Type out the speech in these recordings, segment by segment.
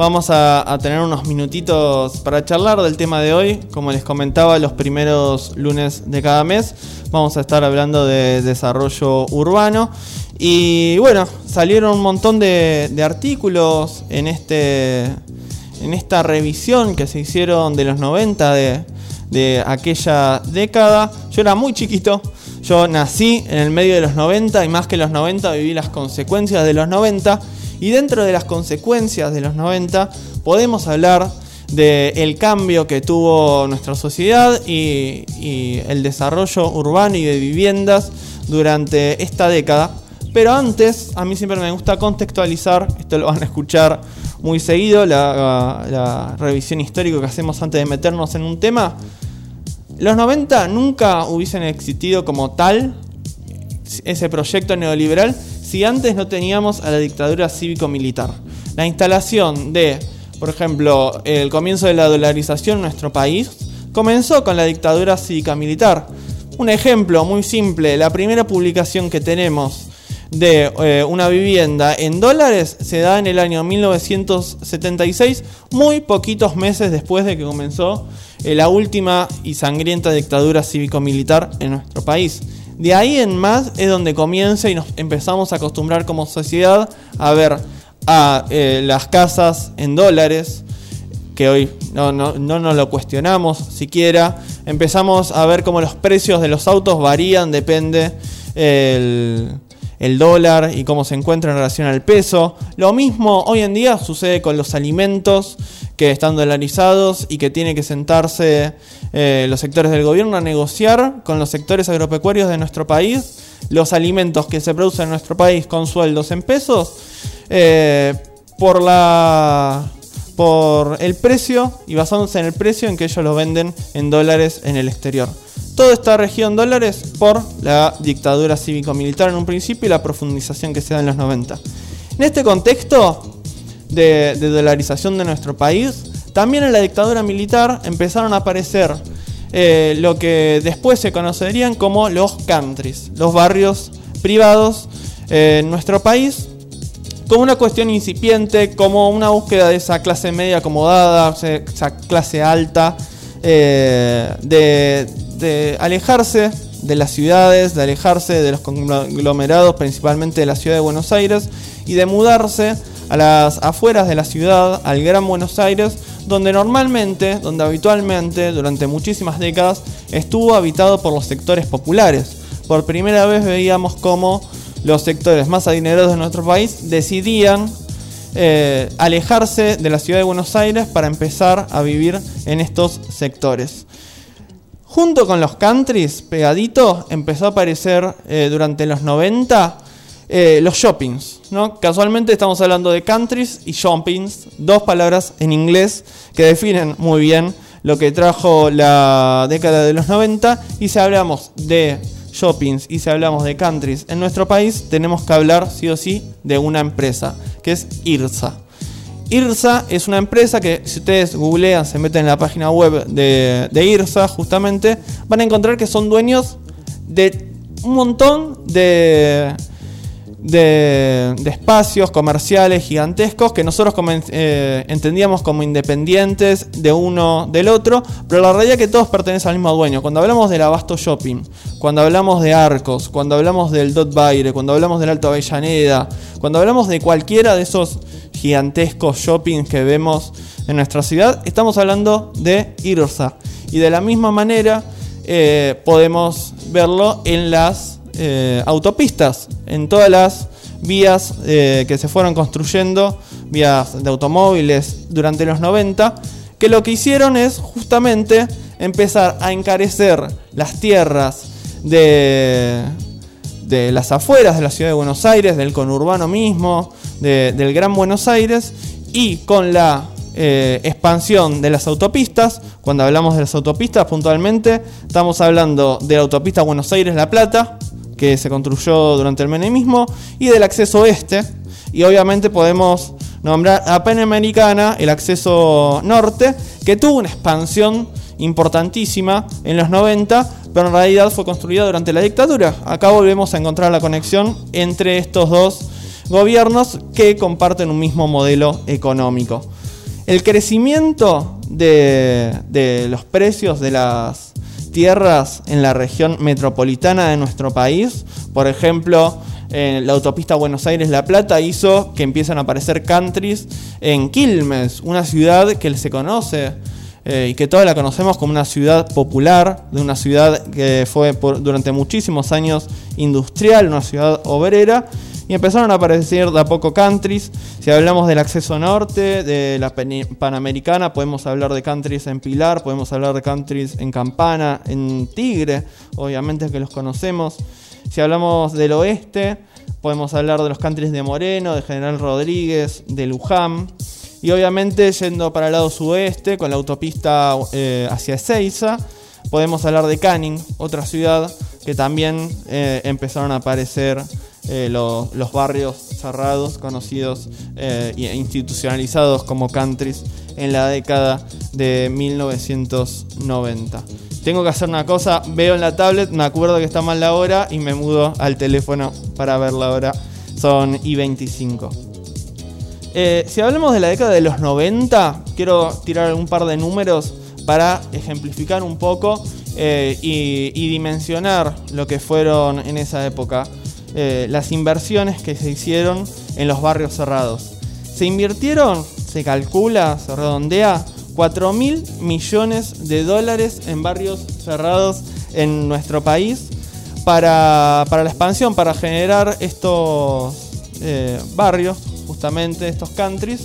Vamos a, tener unos minutitos para charlar del tema de hoy. Como les comentaba, los primeros lunes de cada mes vamos a estar hablando de desarrollo urbano. Y bueno, salieron un montón de, artículos en, este, en esta revisión que se hicieron de los 90 de, de aquella década. Yo era muy chiquito, yo nací en el medio de los 90 y más que los 90 viví las consecuencias de los 90. Y dentro de las consecuencias de los 90 podemos hablar del cambio que tuvo nuestra sociedad y, el desarrollo urbano y de viviendas durante esta década. Pero antes, a mí siempre me gusta contextualizar, esto lo van a escuchar muy seguido, la, la revisión histórica que hacemos antes de meternos en un tema. Los 90 nunca hubiesen existido como tal ese proyecto neoliberal si antes no teníamos a la dictadura cívico-militar. La instalación de, por ejemplo, el comienzo de la dolarización en nuestro país comenzó con la dictadura cívica-militar. Un ejemplo muy simple, la primera publicación que tenemos de eh, una vivienda en dólares se da en el año 1976, muy poquitos meses después de que comenzó eh, la última y sangrienta dictadura cívico-militar en nuestro país. De ahí en más es donde comienza y nos empezamos a acostumbrar como sociedad a ver a eh, las casas en dólares, que hoy no, no, no, nos lo cuestionamos siquiera. Empezamos a ver cómo los precios de los autos varían, depende el, el dólar y cómo se encuentra en relación al peso. Lo mismo hoy en día sucede con los alimentos que están dolarizados y que tiene que sentarse eh, los sectores del gobierno a negociar con los sectores agropecuarios de nuestro país los alimentos que se producen en nuestro país con sueldos en pesos eh, por la por el precio y basándose en el precio en que ellos lo venden en dólares en el exterior. Todo está regido en dólares por la dictadura cívico-militar en un principio y la profundización que se da en los 90. En este contexto de, dolarización de nuestro país, también en la dictadura militar empezaron a aparecer eh, lo que después se conocerían como los countries, los barrios privados en nuestro país, como una cuestión incipiente, como una búsqueda de esa clase media acomodada, esa clase alta, eh, de, de alejarse de las ciudades, de alejarse de los conglomerados, principalmente de la ciudad de Buenos Aires, y de mudarse a las afueras de la ciudad, al Gran Buenos Aires, donde normalmente, donde habitualmente, durante muchísimas décadas, estuvo habitado por los sectores populares. Por primera vez veíamos cómo los sectores más adinerados de nuestro país decidían eh, alejarse de la ciudad de Buenos Aires para empezar a vivir en estos sectores. Junto con los countries, pegadito, empezó a aparecer eh, durante los 90 eh, los shoppings. ¿no? Casualmente estamos hablando de countries y shoppings, dos palabras en inglés que definen muy bien lo que trajo la década de los 90. Y si hablamos de shoppings y si hablamos de countries en nuestro país, tenemos que hablar sí o sí de una empresa, que es IRSA. IRSA es una empresa que si ustedes googlean, se meten en la página web de, IRSA justamente, van a encontrar que son dueños de un montón de, de, espacios comerciales gigantescos que nosotros eh, entendíamos como independientes de uno del otro, pero la realidad es que todos pertenecen al mismo dueño. Cuando hablamos del Abasto Shopping, cuando hablamos de Arcos, cuando hablamos del Dot Baire, cuando hablamos del Alto Avellaneda, cuando hablamos de cualquiera de esos gigantescos shoppings que vemos en nuestra ciudad, estamos hablando de IRSA. Y de la misma manera eh, podemos verlo en las eh, autopistas, en todas las vías eh, que se fueron construyendo, vías de automóviles durante los 90, que lo que hicieron es justamente empezar a encarecer las tierras de, de las afueras de la ciudad de Buenos Aires, del conurbano mismo, del Gran Buenos Aires, y con la eh, expansión de las autopistas, cuando hablamos de las autopistas puntualmente, estamos hablando de la autopista Buenos Aires-La Plata, que se construyó durante el menemismo, y del acceso oeste, y obviamente podemos nombrar a Panamericana, el acceso norte, que tuvo una expansión importantísima en los 90, pero en realidad fue construida durante la dictadura. Acá volvemos a encontrar la conexión entre estos dos gobiernos que comparten un mismo modelo económico. El crecimiento de, los precios de las tierras en la región metropolitana de nuestro país, por ejemplo, en la autopista Buenos Aires-La Plata hizo que empiezan a aparecer countries en Quilmes, una ciudad que se conoce eh, y que todos la conocemos como una ciudad popular, de una ciudad que fue durante muchísimos años industrial, una ciudad obrera, y empezaron a aparecer de a poco countries. Si hablamos del acceso norte, de la Panamericana, podemos hablar de countries en Pilar, podemos hablar de countries en Campana, en Tigre, obviamente que los conocemos. Si hablamos del oeste, podemos hablar de los countries de Moreno, de General Rodríguez, de Luján. Y obviamente yendo para el lado sueste, con la autopista eh, hacia Ezeiza, podemos hablar de Canning, otra ciudad que también eh, empezaron a aparecer eh, los barrios cerrados, conocidos e institucionalizados como countries en la década de 1990. Tengo que hacer una cosa, veo en la tablet, me acuerdo que está mal la hora y me mudo al teléfono para ver la hora. Son I25. Eh, si hablamos de la década de los 90, quiero tirar un par de números para ejemplificar un poco eh, y, dimensionar lo que fueron en esa época eh, las inversiones que se hicieron en los barrios cerrados. Se invirtieron, se calcula, se redondea, 4 mil millones de dólares en barrios cerrados en nuestro país para, la expansión, para generar estos barrios justamente estos countries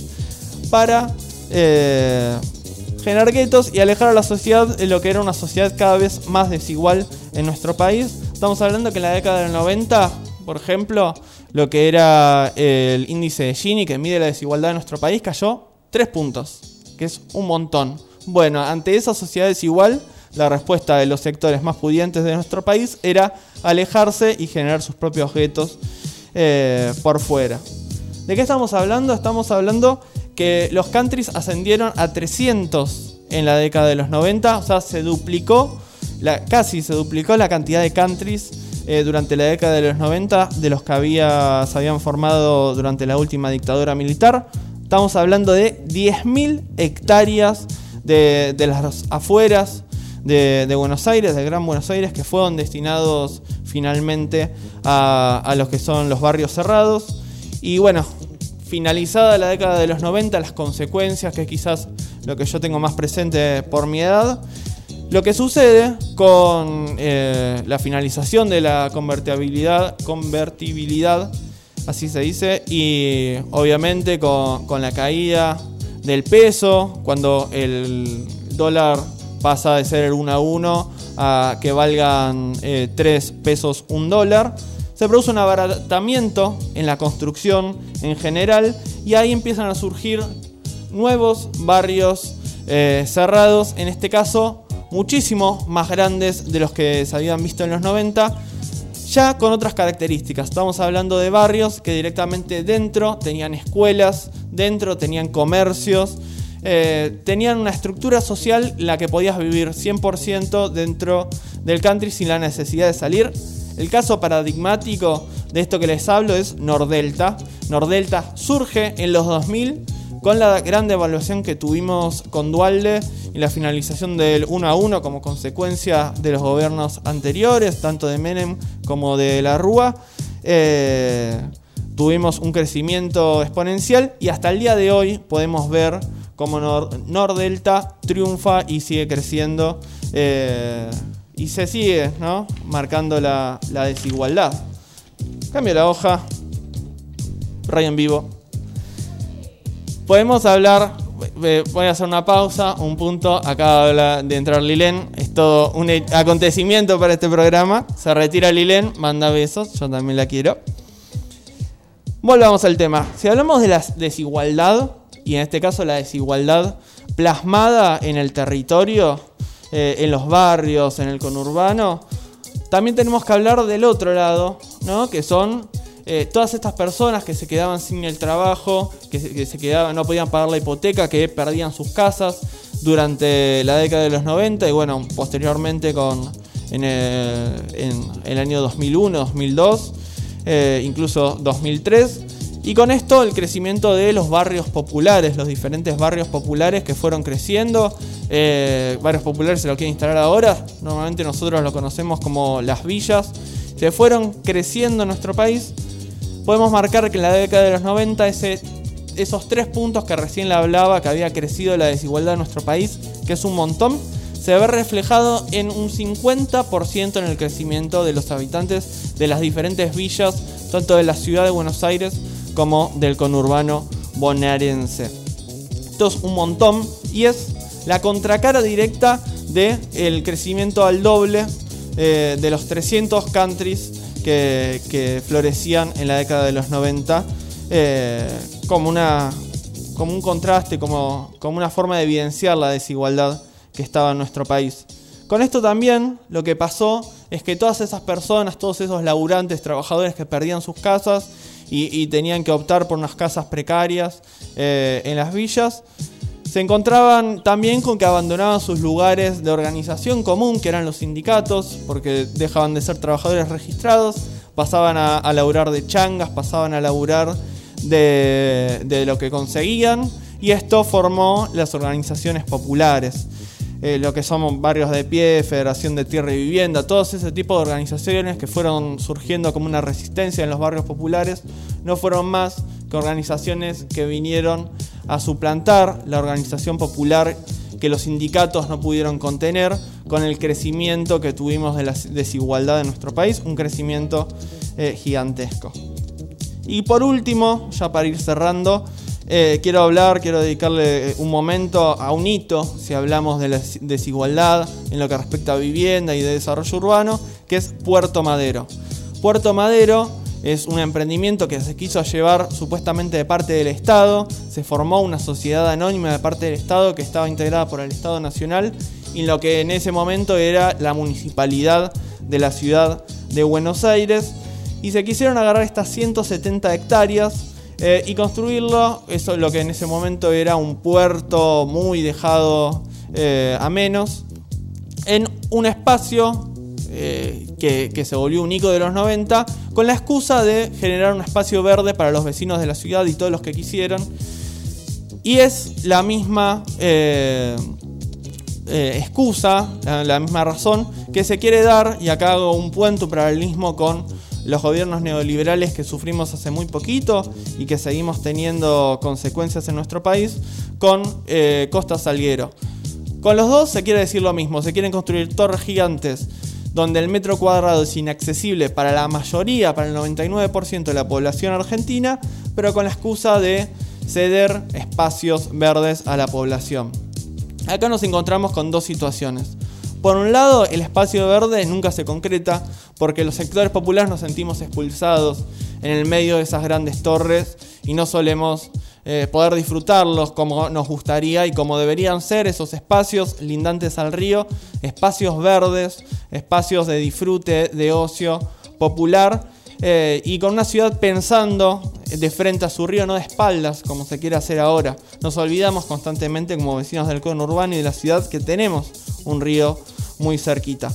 para eh, generar guetos y alejar a la sociedad de lo que era una sociedad cada vez más desigual en nuestro país. Estamos hablando que en la década del 90, por ejemplo, lo que era el índice de Gini, que mide la desigualdad de nuestro país, cayó 3 puntos, que es un montón. Bueno, ante esa sociedad desigual, la respuesta de los sectores más pudientes de nuestro país era alejarse y generar sus propios guetos eh, por fuera. ¿De qué estamos hablando? Estamos hablando que los countries ascendieron a 300 en la década de los 90, o sea, se duplicó, casi se duplicó la cantidad de countries eh, durante la década de los 90 de los que había, se habían formado durante la última dictadura militar. Estamos hablando de 10.000 hectáreas de, las afueras de, Buenos Aires, de Gran Buenos Aires, que fueron destinados finalmente a, a los que son los barrios cerrados. Y bueno, finalizada la década de los 90, las consecuencias, que es quizás lo que yo tengo más presente por mi edad, lo que sucede con eh, la finalización de la convertibilidad, convertibilidad, así se dice, y obviamente con, la caída del peso, cuando el dólar pasa de ser el 1 a 1 a que valgan 3 eh, pesos un dólar, se produce un abaratamiento en la construcción en general y ahí empiezan a surgir nuevos barrios eh, cerrados, en este caso muchísimo más grandes de los que se habían visto en los 90, ya con otras características. Estamos hablando de barrios que directamente dentro tenían escuelas, dentro tenían comercios, eh, tenían una estructura social la que podías vivir 100% dentro del country sin la necesidad de salir el caso paradigmático de esto que les hablo es Nordelta. Nordelta surge en los 2000 con la gran devaluación que tuvimos con Dualde y la finalización del 1 a 1 como consecuencia de los gobiernos anteriores, tanto de Menem como de la Rúa. Eh, tuvimos un crecimiento exponencial y hasta el día de hoy podemos ver cómo Nordelta triunfa y sigue creciendo. Eh, y se sigue ¿no? marcando la, desigualdad. Cambio la hoja. Ray en vivo. Podemos hablar, voy a hacer una pausa, un punto, acaba de entrar Lilén, es todo un acontecimiento para este programa, se retira Lilén, manda besos, yo también la quiero. Volvamos al tema, si hablamos de la desigualdad, y en este caso la desigualdad plasmada en el territorio, eh, en los barrios, en el conurbano, también tenemos que hablar del otro lado, ¿no? que son eh, todas estas personas que se quedaban sin el trabajo, que quedaban, no podían pagar la hipoteca, que perdían sus casas durante la década de los 90 y bueno, posteriormente con, en, el, año 2001, 2002, eh, incluso 2003. Y con esto el crecimiento de los barrios populares, los diferentes barrios populares que fueron creciendo. Eh, barrios populares se lo quieren instalar ahora. Normalmente nosotros lo conocemos como las villas. Se fueron creciendo en nuestro país. Podemos marcar que en la década de los 90 ese, esos tres puntos que recién le hablaba, que había crecido la desigualdad en nuestro país, que es un montón, se ve reflejado en un 50% en el crecimiento de los habitantes de las diferentes villas, tanto de la ciudad de Buenos Aires como del conurbano bonaerense. Esto es un montón y es la contracara directa del crecimiento al doble eh, de los 300 countries que, florecían en la década de los 90 eh, como, una, como un contraste, como, como una forma de evidenciar la desigualdad que estaba en nuestro país. Con esto también lo que pasó es que todas esas personas, todos esos laburantes, trabajadores que perdían sus casas y, tenían que optar por unas casas precarias eh, en las villas, se encontraban también con que abandonaban sus lugares de organización común, que eran los sindicatos, porque dejaban de ser trabajadores registrados, pasaban a, a laburar de changas, pasaban a laburar de, lo que conseguían, y esto formó las organizaciones populares. Eh, lo que son barrios de pie, Federación de Tierra y Vivienda, todos ese tipo de organizaciones que fueron surgiendo como una resistencia en los barrios populares, no fueron más que organizaciones que vinieron a suplantar la organización popular que los sindicatos no pudieron contener con el crecimiento que tuvimos de la desigualdad en nuestro país, un crecimiento eh, gigantesco. Y por último, ya para ir cerrando, eh, quiero hablar, quiero dedicarle un momento a un hito, si hablamos de la desigualdad en lo que respecta a vivienda y de desarrollo urbano, que es Puerto Madero. Puerto Madero es un emprendimiento que se quiso llevar supuestamente de parte del Estado, se formó una sociedad anónima de parte del Estado que estaba integrada por el Estado Nacional y lo que en ese momento era la municipalidad de la ciudad de Buenos Aires. Y se quisieron agarrar estas 170 hectáreas eh, y construirlo, eso es lo que en ese momento era un puerto muy dejado eh, a menos, en un espacio eh, que, se volvió un de los 90, con la excusa de generar un espacio verde para los vecinos de la ciudad y todos los que quisieran. Y es la misma excusa, la, misma razón que se quiere dar, y acá hago un puente, un paralelismo con los gobiernos neoliberales que sufrimos hace muy poquito y que seguimos teniendo consecuencias en nuestro país con eh, Costa Salguero. Con los dos se quiere decir lo mismo, se quieren construir torres gigantes donde el metro cuadrado es inaccesible para la mayoría, para el 99% de la población argentina, pero con la excusa de ceder espacios verdes a la población. Acá nos encontramos con dos situaciones. Por un lado, el espacio verde nunca se concreta porque los sectores populares nos sentimos expulsados en el medio de esas grandes torres y no solemos eh, poder disfrutarlos como nos gustaría y como deberían ser esos espacios lindantes al río, espacios verdes, espacios de disfrute, de ocio popular eh, y con una ciudad pensando de frente a su río, no de espaldas, como se quiere hacer ahora. Nos olvidamos constantemente como vecinos del conurbano y de la ciudad que tenemos un río muy cerquita.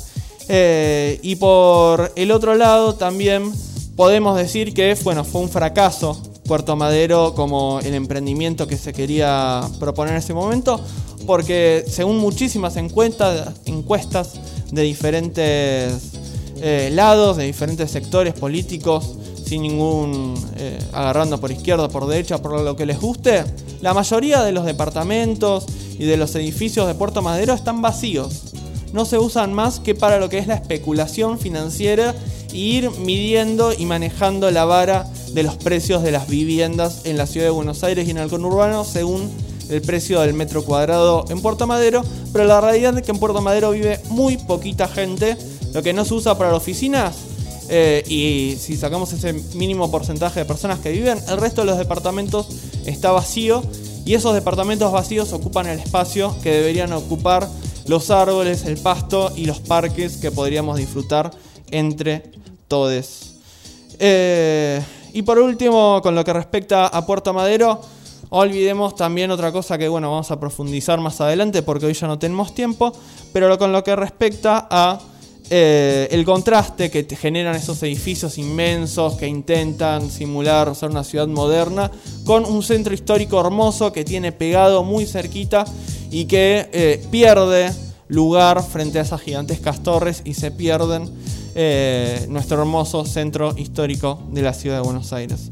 Eh, y por el otro lado también podemos decir que bueno, fue un fracaso Puerto Madero como el emprendimiento que se quería proponer en ese momento, porque según muchísimas encuestas, encuestas de diferentes eh, lados, de diferentes sectores políticos, sin ningún eh, agarrando por izquierda, por derecha, por lo que les guste, la mayoría de los departamentos y de los edificios de Puerto Madero están vacíos. No se usan más que para lo que es la especulación financiera e ir midiendo y manejando la vara de los precios de las viviendas en la ciudad de Buenos Aires y en el conurbano según el precio del metro cuadrado en Puerto Madero, pero la realidad es que en Puerto Madero vive muy poquita gente, lo que no se usa para oficinas eh, y si sacamos ese mínimo porcentaje de personas que viven, el resto de los departamentos está vacío. Y esos departamentos vacíos ocupan el espacio que deberían ocupar los árboles, el pasto y los parques que podríamos disfrutar entre todos. Eh, y por último, con lo que respecta a Puerto Madero, olvidemos también otra cosa que bueno, vamos a profundizar más adelante porque hoy ya no tenemos tiempo, pero con lo que respecta a eh, el contraste que te generan esos edificios inmensos que intentan simular ser una ciudad moderna, con un centro histórico hermoso que tiene pegado muy cerquita y que eh, pierde lugar frente a esas gigantescas torres y se pierden eh, nuestro hermoso centro histórico de la ciudad de Buenos Aires.